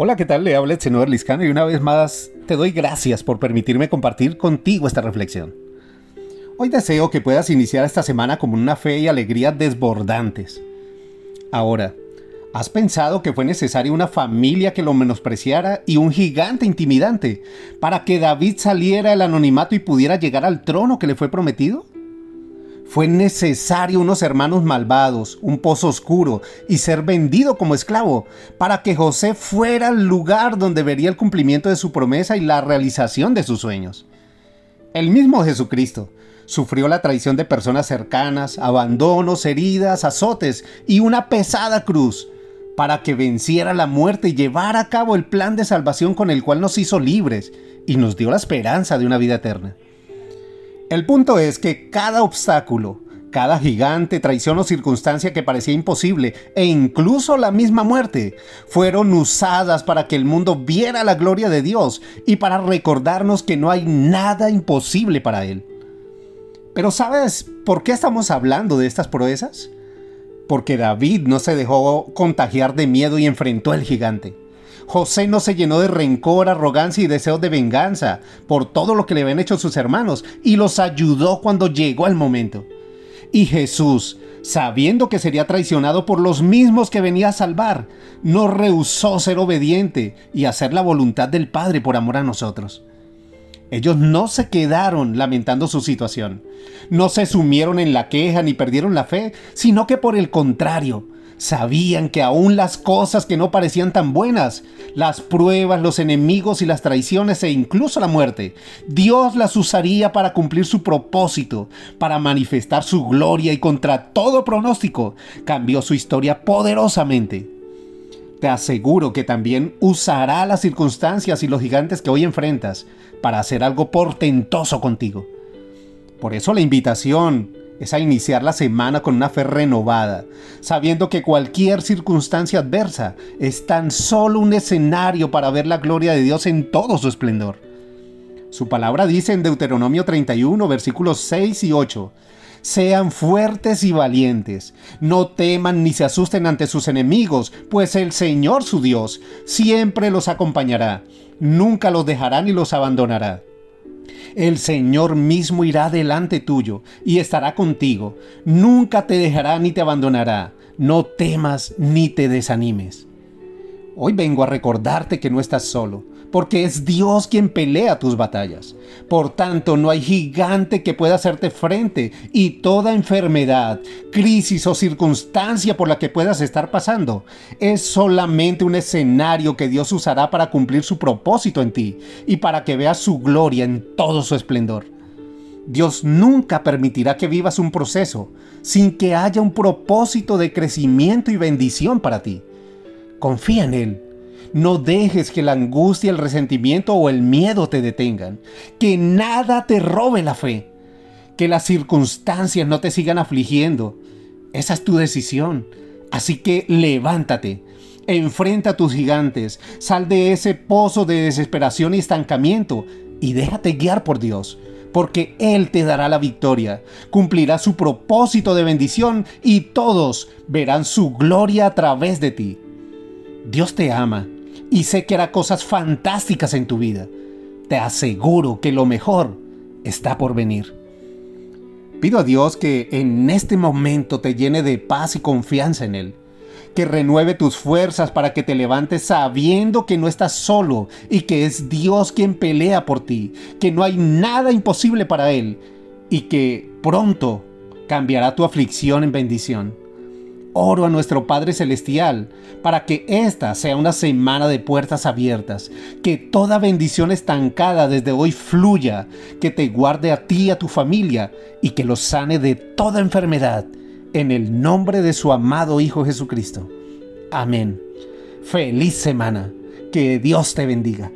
Hola, ¿qué tal? Le habla el señor Liscano y una vez más te doy gracias por permitirme compartir contigo esta reflexión. Hoy deseo que puedas iniciar esta semana con una fe y alegría desbordantes. Ahora, ¿has pensado que fue necesaria una familia que lo menospreciara y un gigante intimidante para que David saliera del anonimato y pudiera llegar al trono que le fue prometido? Fue necesario unos hermanos malvados, un pozo oscuro y ser vendido como esclavo para que José fuera al lugar donde vería el cumplimiento de su promesa y la realización de sus sueños. El mismo Jesucristo sufrió la traición de personas cercanas, abandonos, heridas, azotes y una pesada cruz para que venciera la muerte y llevara a cabo el plan de salvación con el cual nos hizo libres y nos dio la esperanza de una vida eterna. El punto es que cada obstáculo, cada gigante, traición o circunstancia que parecía imposible, e incluso la misma muerte, fueron usadas para que el mundo viera la gloria de Dios y para recordarnos que no hay nada imposible para Él. Pero ¿sabes por qué estamos hablando de estas proezas? Porque David no se dejó contagiar de miedo y enfrentó al gigante. José no se llenó de rencor, arrogancia y deseos de venganza por todo lo que le habían hecho sus hermanos y los ayudó cuando llegó el momento. Y Jesús, sabiendo que sería traicionado por los mismos que venía a salvar, no rehusó ser obediente y hacer la voluntad del Padre por amor a nosotros. Ellos no se quedaron lamentando su situación, no se sumieron en la queja ni perdieron la fe, sino que por el contrario, Sabían que aún las cosas que no parecían tan buenas, las pruebas, los enemigos y las traiciones e incluso la muerte, Dios las usaría para cumplir su propósito, para manifestar su gloria y contra todo pronóstico, cambió su historia poderosamente. Te aseguro que también usará las circunstancias y los gigantes que hoy enfrentas para hacer algo portentoso contigo. Por eso la invitación es a iniciar la semana con una fe renovada, sabiendo que cualquier circunstancia adversa es tan solo un escenario para ver la gloria de Dios en todo su esplendor. Su palabra dice en Deuteronomio 31, versículos 6 y 8, sean fuertes y valientes, no teman ni se asusten ante sus enemigos, pues el Señor su Dios siempre los acompañará, nunca los dejará ni los abandonará. El Señor mismo irá delante tuyo y estará contigo. Nunca te dejará ni te abandonará. No temas ni te desanimes. Hoy vengo a recordarte que no estás solo porque es Dios quien pelea tus batallas. Por tanto, no hay gigante que pueda hacerte frente y toda enfermedad, crisis o circunstancia por la que puedas estar pasando es solamente un escenario que Dios usará para cumplir su propósito en ti y para que veas su gloria en todo su esplendor. Dios nunca permitirá que vivas un proceso sin que haya un propósito de crecimiento y bendición para ti. Confía en Él no dejes que la angustia, el resentimiento o el miedo te detengan. Que nada te robe la fe. Que las circunstancias no te sigan afligiendo. Esa es tu decisión. Así que levántate. Enfrenta a tus gigantes. Sal de ese pozo de desesperación y estancamiento. Y déjate guiar por Dios porque Él te dará la victoria, cumplirá su propósito de bendición y todos verán su gloria a través de ti. Dios te ama y sé que hará cosas fantásticas en tu vida. Te aseguro que lo mejor está por venir. Pido a Dios que en este momento te llene de paz y confianza en Él, que renueve tus fuerzas para que te levantes sabiendo que no estás solo y que es Dios quien pelea por ti, que no hay nada imposible para Él y que pronto cambiará tu aflicción en bendición. Oro a nuestro Padre Celestial para que esta sea una semana de puertas abiertas, que toda bendición estancada desde hoy fluya, que te guarde a ti y a tu familia y que los sane de toda enfermedad, en el nombre de su amado Hijo Jesucristo. Amén. Feliz semana. Que Dios te bendiga.